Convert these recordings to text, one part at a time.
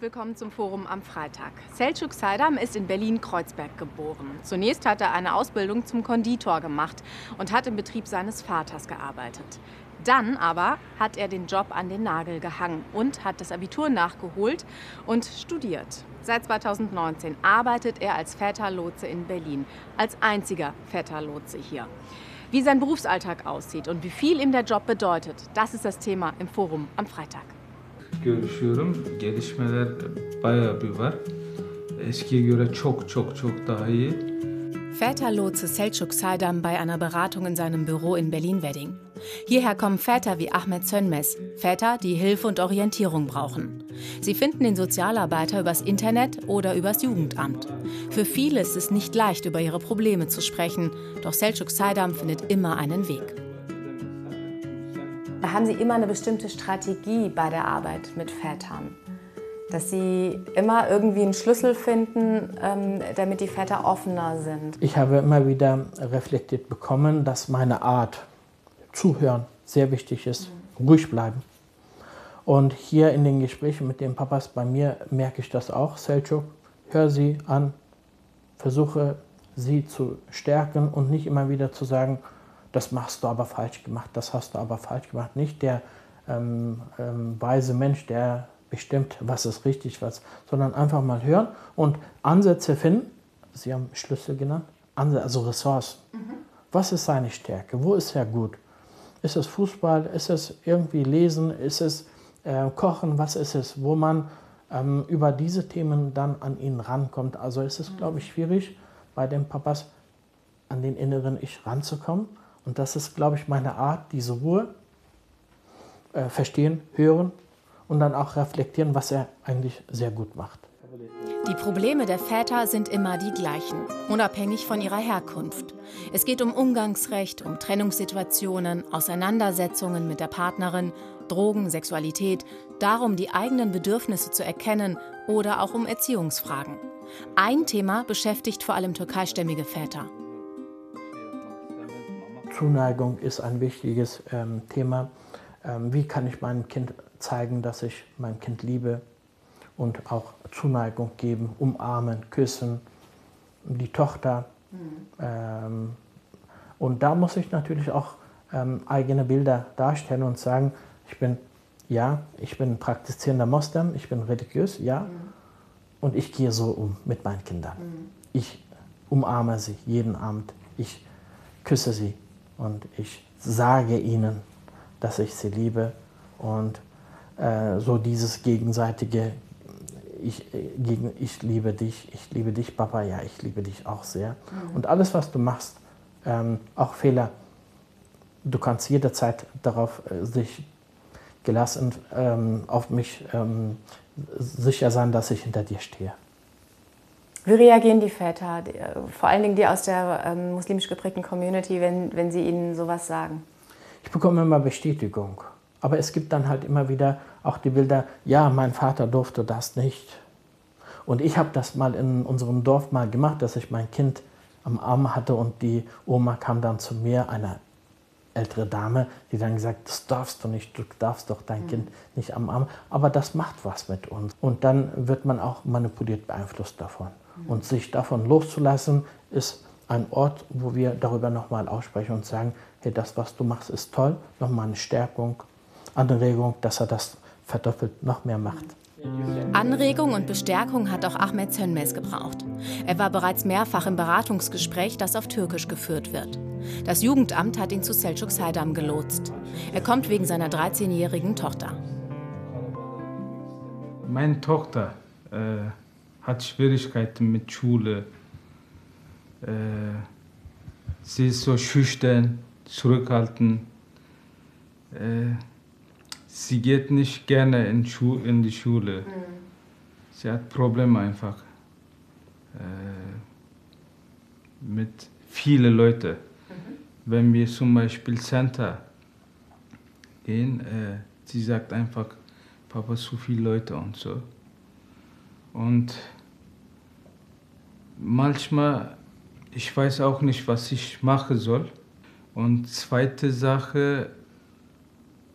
Herzlich willkommen zum Forum am Freitag. Selçuk Saydam ist in Berlin-Kreuzberg geboren. Zunächst hat er eine Ausbildung zum Konditor gemacht und hat im Betrieb seines Vaters gearbeitet. Dann aber hat er den Job an den Nagel gehangen und hat das Abitur nachgeholt und studiert. Seit 2019 arbeitet er als Väterlotse in Berlin, als einziger Väterlotse hier. Wie sein Berufsalltag aussieht und wie viel ihm der Job bedeutet, das ist das Thema im Forum am Freitag. Görüşüyorum. Gelişmeler bayağı bir var. Eskiye göre çok çok çok daha iyi. Väterlotse Selçuk Saydam bei einer Beratung in seinem Büro in Berlin-Wedding. Hierher kommen Väter wie Ahmed Sönmez, Väter, die Hilfe und Orientierung brauchen. Sie finden den Sozialarbeiter übers Internet oder übers Jugendamt. Für viele ist es nicht leicht, über ihre Probleme zu sprechen, doch Selçuk Saydam findet immer einen Weg. Haben Sie immer eine bestimmte Strategie bei der Arbeit mit Vätern? Dass Sie immer irgendwie einen Schlüssel finden, ähm, damit die Väter offener sind? Ich habe immer wieder reflektiert bekommen, dass meine Art, zuhören, sehr wichtig ist. Ruhig bleiben. Und hier in den Gesprächen mit den Papas bei mir merke ich das auch. Selçuk, hör sie an, versuche sie zu stärken und nicht immer wieder zu sagen, das machst du aber falsch gemacht, das hast du aber falsch gemacht. Nicht der ähm, ähm, weise Mensch, der bestimmt, was ist richtig, was, sondern einfach mal hören und Ansätze finden. Sie haben Schlüssel genannt, also Ressourcen. Mhm. Was ist seine Stärke? Wo ist er gut? Ist es Fußball? Ist es irgendwie Lesen? Ist es äh, Kochen? Was ist es? Wo man ähm, über diese Themen dann an ihn rankommt. Also ist es, mhm. glaube ich, schwierig, bei den Papas an den inneren Ich ranzukommen. Und das ist, glaube ich, meine Art, diese Ruhe äh, verstehen, hören und dann auch reflektieren, was er eigentlich sehr gut macht. Die Probleme der Väter sind immer die gleichen, unabhängig von ihrer Herkunft. Es geht um Umgangsrecht, um Trennungssituationen, Auseinandersetzungen mit der Partnerin, Drogen, Sexualität, darum, die eigenen Bedürfnisse zu erkennen oder auch um Erziehungsfragen. Ein Thema beschäftigt vor allem türkeistämmige Väter. Zuneigung ist ein wichtiges ähm, Thema. Ähm, wie kann ich meinem Kind zeigen, dass ich mein Kind liebe und auch Zuneigung geben, umarmen, küssen, die Tochter. Mhm. Ähm, und da muss ich natürlich auch ähm, eigene Bilder darstellen und sagen, ich bin, ja, ich bin praktizierender Moslem, ich bin religiös, ja, mhm. und ich gehe so um mit meinen Kindern. Mhm. Ich umarme sie jeden Abend, ich küsse sie, und ich sage ihnen, dass ich sie liebe und äh, so dieses gegenseitige, ich, äh, gegen, ich liebe dich, ich liebe dich, Papa, ja, ich liebe dich auch sehr. Mhm. Und alles, was du machst, ähm, auch Fehler, du kannst jederzeit darauf äh, sich gelassen ähm, auf mich ähm, sicher sein, dass ich hinter dir stehe. Wie reagieren die Väter, die, äh, vor allen Dingen die aus der ähm, muslimisch geprägten Community, wenn, wenn sie ihnen sowas sagen? Ich bekomme immer Bestätigung. Aber es gibt dann halt immer wieder auch die Bilder, ja, mein Vater durfte das nicht. Und ich habe das mal in unserem Dorf mal gemacht, dass ich mein Kind am Arm hatte und die Oma kam dann zu mir, eine ältere Dame, die dann gesagt, das darfst du nicht, du darfst doch dein mhm. Kind nicht am Arm. Aber das macht was mit uns. Und dann wird man auch manipuliert, beeinflusst davon. Und sich davon loszulassen, ist ein Ort, wo wir darüber nochmal aussprechen und sagen, hey, das, was du machst, ist toll, nochmal eine Stärkung, Anregung, dass er das verdoppelt noch mehr macht. Anregung und Bestärkung hat auch Ahmed Sönmez gebraucht. Er war bereits mehrfach im Beratungsgespräch, das auf Türkisch geführt wird. Das Jugendamt hat ihn zu Selçuk Saydam gelotst. Er kommt wegen seiner 13-jährigen Tochter. Meine Tochter äh, hat Schwierigkeiten mit Schule. Äh, sie ist so schüchtern, zurückhaltend. Äh, sie geht nicht gerne in, Schu in die Schule. Mhm. Sie hat Probleme einfach äh, mit vielen Leuten. Mhm. Wenn wir zum Beispiel Center gehen, äh, sie sagt einfach, Papa, zu viele Leute und so. Und manchmal, ich weiß auch nicht, was ich machen soll. Und zweite Sache,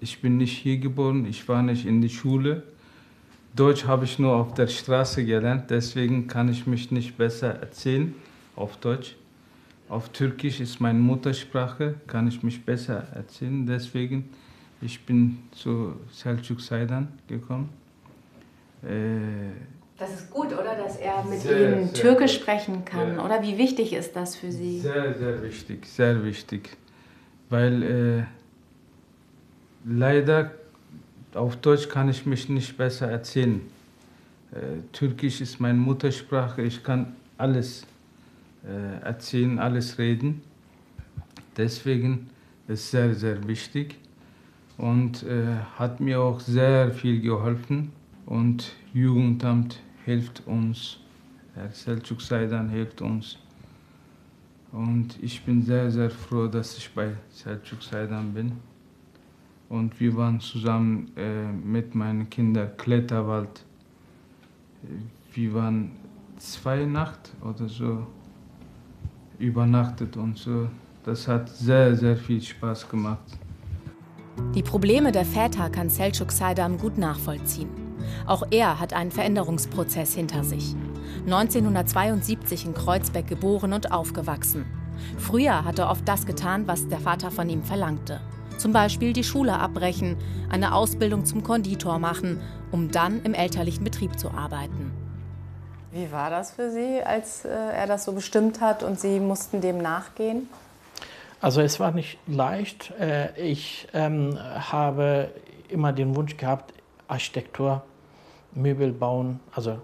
ich bin nicht hier geboren, ich war nicht in der Schule. Deutsch habe ich nur auf der Straße gelernt, deswegen kann ich mich nicht besser erzählen auf Deutsch. Auf Türkisch ist meine Muttersprache, kann ich mich besser erzählen. Deswegen ich bin zu Selçuk Saydan gekommen. Äh, das ist gut, oder? Dass er mit sehr, Ihnen sehr Türkisch gut. sprechen kann, Ja. oder? Wie wichtig ist das für Sie? Sehr, sehr wichtig, sehr wichtig. Weil äh, leider auf Deutsch kann ich mich nicht besser erzählen. Äh, Türkisch ist meine Muttersprache, ich kann alles äh, erzählen, alles reden. Deswegen ist es sehr, sehr wichtig und äh, hat mir auch sehr viel geholfen. Und Jugendamt hilft uns, Herr Selçuk Saydan hilft uns. Und ich bin sehr, sehr froh, dass ich bei Selçuk Saydan bin. Und wir waren zusammen äh, mit meinen Kindern Kletterwald. Wir waren zwei Nacht oder so übernachtet und so. Das hat sehr, sehr viel Spaß gemacht. Die Probleme der Väter kann Selçuk Saydam gut nachvollziehen. Auch er hat einen Veränderungsprozess hinter sich. 1972 in Kreuzberg geboren und aufgewachsen. Früher hat er oft das getan, was der Vater von ihm verlangte. Zum Beispiel die Schule abbrechen, eine Ausbildung zum Konditor machen, um dann im elterlichen Betrieb zu arbeiten. Wie war das für Sie, als äh, er das so bestimmt hat und Sie mussten dem nachgehen? Also es war nicht leicht. Äh, Ich ähm, habe immer den Wunsch gehabt, Architektur, Möbel bauen, also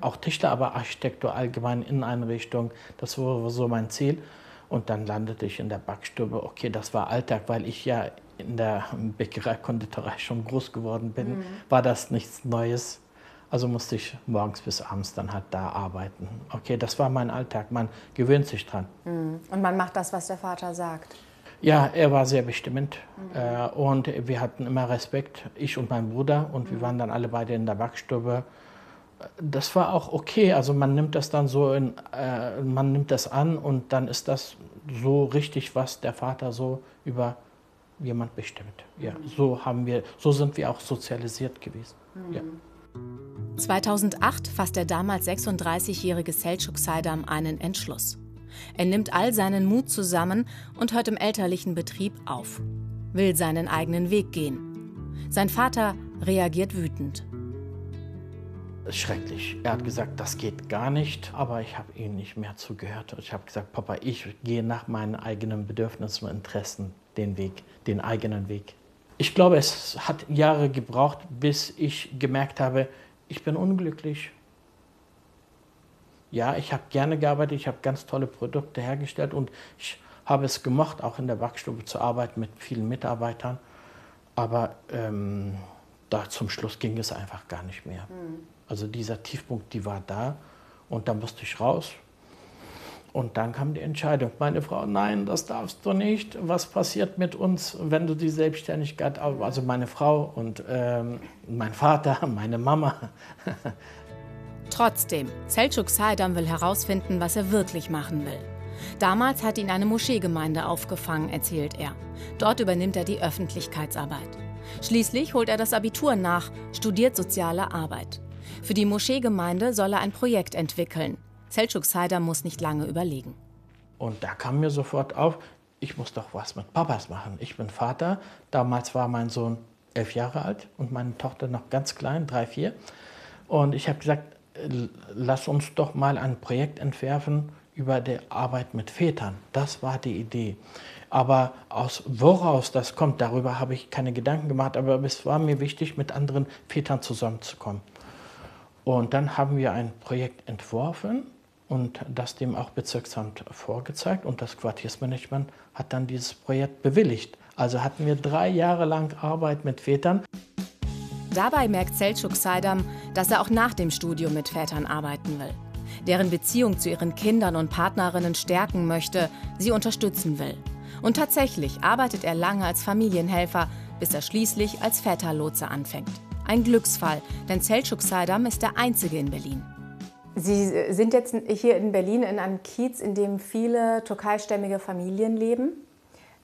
auch Tischler, aber Architektur allgemein Inneneinrichtung. Das war so mein Ziel. Und dann landete ich in der Backstube. Okay, das war Alltag, weil ich ja in der Bäckerei, Konditorei schon groß geworden bin. War das nichts Neues. Also musste ich morgens bis abends dann halt da arbeiten. Okay, das war mein Alltag. Man gewöhnt sich dran. Und man macht das, was der Vater sagt. Ja, er war sehr bestimmend äh, und wir hatten immer Respekt, ich und mein Bruder, und wir waren dann alle beide in der Backstube. Das war auch okay, also man nimmt das dann so, in, äh, man nimmt das an und dann ist das so richtig, was der Vater so über jemand bestimmt. Ja, so haben wir, so sind wir auch sozialisiert gewesen. Ja. 2008 fasst der damals 36-jährige Selçuk Saydam einen Entschluss. Er nimmt all seinen Mut zusammen und hört im elterlichen Betrieb auf, will seinen eigenen Weg gehen. Sein Vater reagiert wütend. schrecklich. Er hat gesagt, das geht gar nicht, aber ich habe ihm nicht mehr zugehört. Ich habe gesagt, Papa, ich gehe nach meinen eigenen Bedürfnissen und Interessen den Weg, den eigenen Weg. Ich glaube, es hat Jahre gebraucht, bis ich gemerkt habe, ich bin unglücklich. Ja, ich habe gerne gearbeitet, ich habe ganz tolle Produkte hergestellt und ich habe es gemocht, auch in der Backstube zu arbeiten mit vielen Mitarbeitern. Aber ähm, da zum Schluss ging es einfach gar nicht mehr. Also dieser Tiefpunkt, die war da und da musste ich raus. Und dann kam die Entscheidung. Meine Frau, nein, das darfst du nicht. Was passiert mit uns, wenn du die Selbstständigkeit, also meine Frau und ähm, mein Vater, meine Mama. Trotzdem, Selçuk Saydam will herausfinden, was er wirklich machen will. Damals hat ihn eine Moscheegemeinde aufgefangen, erzählt er. Dort übernimmt er die Öffentlichkeitsarbeit. Schließlich holt er das Abitur nach, studiert soziale Arbeit. Für die Moscheegemeinde soll er ein Projekt entwickeln. Selçuk Saydam muss nicht lange überlegen. Und da kam mir sofort auf, ich muss doch was mit Papas machen. Ich bin Vater. Damals war mein Sohn elf Jahre alt und meine Tochter noch ganz klein, drei, vier. Und ich habe gesagt, lass uns doch mal ein Projekt entwerfen über die Arbeit mit Vätern. Das war die Idee. Aber aus woraus das kommt, darüber habe ich keine Gedanken gemacht. Aber es war mir wichtig, mit anderen Vätern zusammenzukommen. Und dann haben wir ein Projekt entworfen und das dem auch Bezirksamt vorgezeigt und das Quartiersmanagement hat dann dieses Projekt bewilligt. Also hatten wir drei Jahre lang Arbeit mit Vätern. Dabei merkt Selçuk Saydam, dass er auch nach dem Studium mit Vätern arbeiten will. Deren Beziehung zu ihren Kindern und Partnerinnen stärken möchte, sie unterstützen will. Und tatsächlich arbeitet er lange als Familienhelfer, bis er schließlich als Väterlotse anfängt. Ein Glücksfall, denn Selçuk Saydam ist der Einzige in Berlin. Sie sind jetzt hier in Berlin in einem Kiez, in dem viele türkeistämmige Familien leben.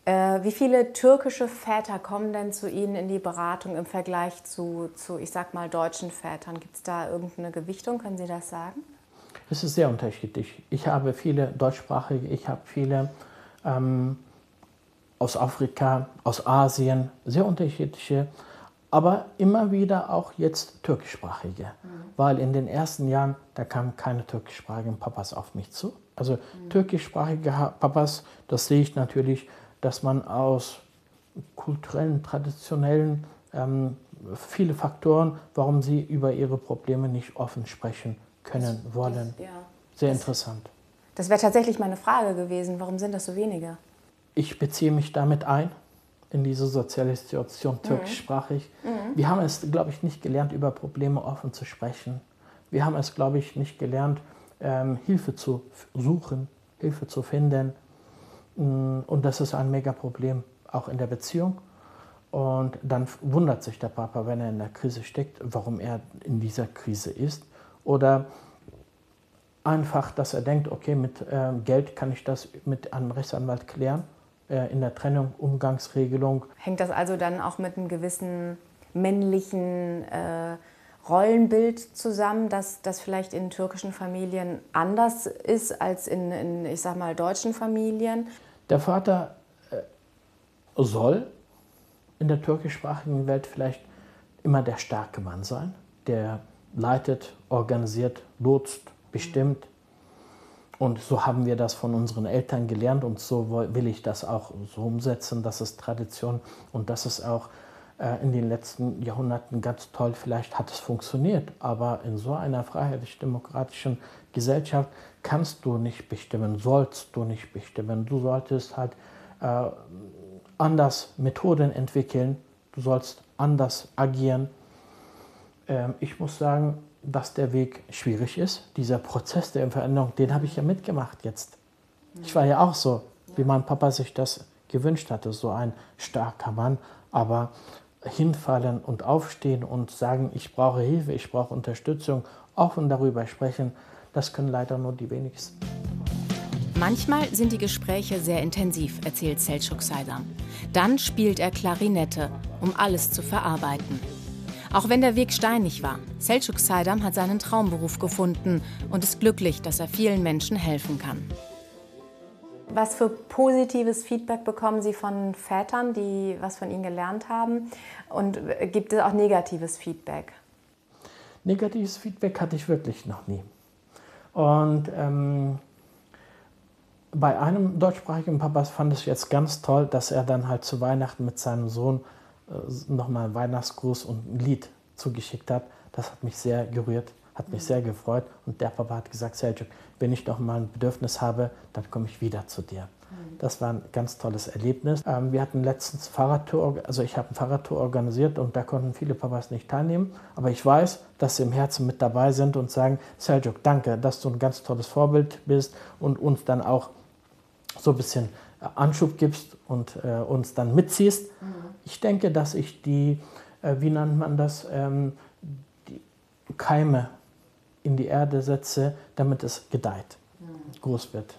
Äh, wie viele türkische Väter kommen denn zu Ihnen in die Beratung im Vergleich zu, zu ich sag mal, deutschen Vätern? Gibt es da irgendeine Gewichtung? Können Sie das sagen? Es ist sehr unterschiedlich. Ich habe viele deutschsprachige, ich habe viele ähm, aus Afrika, aus Asien, sehr unterschiedliche, aber immer wieder auch jetzt türkischsprachige. Mhm. Weil in den ersten Jahren, da kamen keine türkischsprachigen Papas auf mich zu. Also mhm. türkischsprachige Papas, das sehe ich natürlich dass man aus kulturellen, traditionellen ähm, viele Faktoren, warum sie über ihre Probleme nicht offen sprechen können, das, wollen. Das, ja. Sehr das, interessant. Das wäre tatsächlich meine Frage gewesen. Warum sind das so wenige? Ich beziehe mich damit ein in diese soziale Situation mhm. türkischsprachig. Mhm. Wir haben es, glaube ich, nicht gelernt, über Probleme offen zu sprechen. Wir haben es, glaube ich, nicht gelernt, ähm, Hilfe zu suchen, Hilfe zu finden. Mm, und das ist ein Mega-Problem, auch in der Beziehung. Und dann wundert sich der Papa, wenn er in der Krise steckt, warum er in dieser Krise ist. Oder einfach, dass er denkt, okay, mit äh, Geld kann ich das mit einem Rechtsanwalt klären, äh, in der Trennung, Umgangsregelung. Hängt das also dann auch mit einem gewissen männlichen äh, Rollenbild zusammen, dass das vielleicht in türkischen Familien anders ist als in, in ich sag mal, deutschen Familien? Der Vater äh, soll in der türkischsprachigen Welt vielleicht immer der starke Mann sein, der leitet, organisiert, lotst, bestimmt. Und so haben wir das von unseren Eltern gelernt und so will ich das auch so umsetzen. Das ist Tradition und das ist auch äh, in den letzten Jahrhunderten ganz toll. Vielleicht hat es funktioniert, aber in so einer freiheitlich-demokratischen Gesellschaft kannst du nicht bestimmen, sollst du nicht bestimmen. Du solltest halt äh, anders Methoden entwickeln, du sollst anders agieren. Ähm, ich muss sagen, dass der Weg schwierig ist. Dieser Prozess der Veränderung, den habe ich ja mitgemacht jetzt. Ich war ja auch so, wie mein Papa sich das gewünscht hatte, so ein starker Mann. Aber hinfallen und aufstehen und sagen, ich brauche Hilfe, ich brauche Unterstützung, offen darüber sprechen, das können leider nur die wenigsten. Manchmal sind die Gespräche sehr intensiv, erzählt Selçuk Saydam. Dann spielt er Klarinette, um alles zu verarbeiten. Auch wenn der Weg steinig war, Selçuk Saydam hat seinen Traumberuf gefunden und ist glücklich, dass er vielen Menschen helfen kann. Was für positives Feedback bekommen Sie von Vätern, die was von Ihnen gelernt haben? Und gibt es auch negatives Feedback? Negatives Feedback hatte ich wirklich noch nie. Und ähm, bei einem deutschsprachigen Papa fand ich jetzt ganz toll, dass er dann halt zu Weihnachten mit seinem Sohn äh, nochmal einen Weihnachtsgruß und ein Lied zugeschickt hat. Das hat mich sehr gerührt. Hat mich sehr gefreut und der Papa hat gesagt, Seljuk, wenn ich noch mal ein Bedürfnis habe, dann komme ich wieder zu dir. Mhm. Das war ein ganz tolles Erlebnis. Ähm, wir hatten letztens Fahrradtour, also ich habe ein Fahrradtour organisiert und da konnten viele Papas nicht teilnehmen. Aber ich weiß, dass sie im Herzen mit dabei sind und sagen, Seljuk, danke, dass du ein ganz tolles Vorbild bist und uns dann auch so ein bisschen äh, Anschub gibst und äh, uns dann mitziehst. Mhm. Ich denke, dass ich die, äh, wie nennt man das, ähm, die Keime in die Erde setze, damit es gedeiht, groß wird.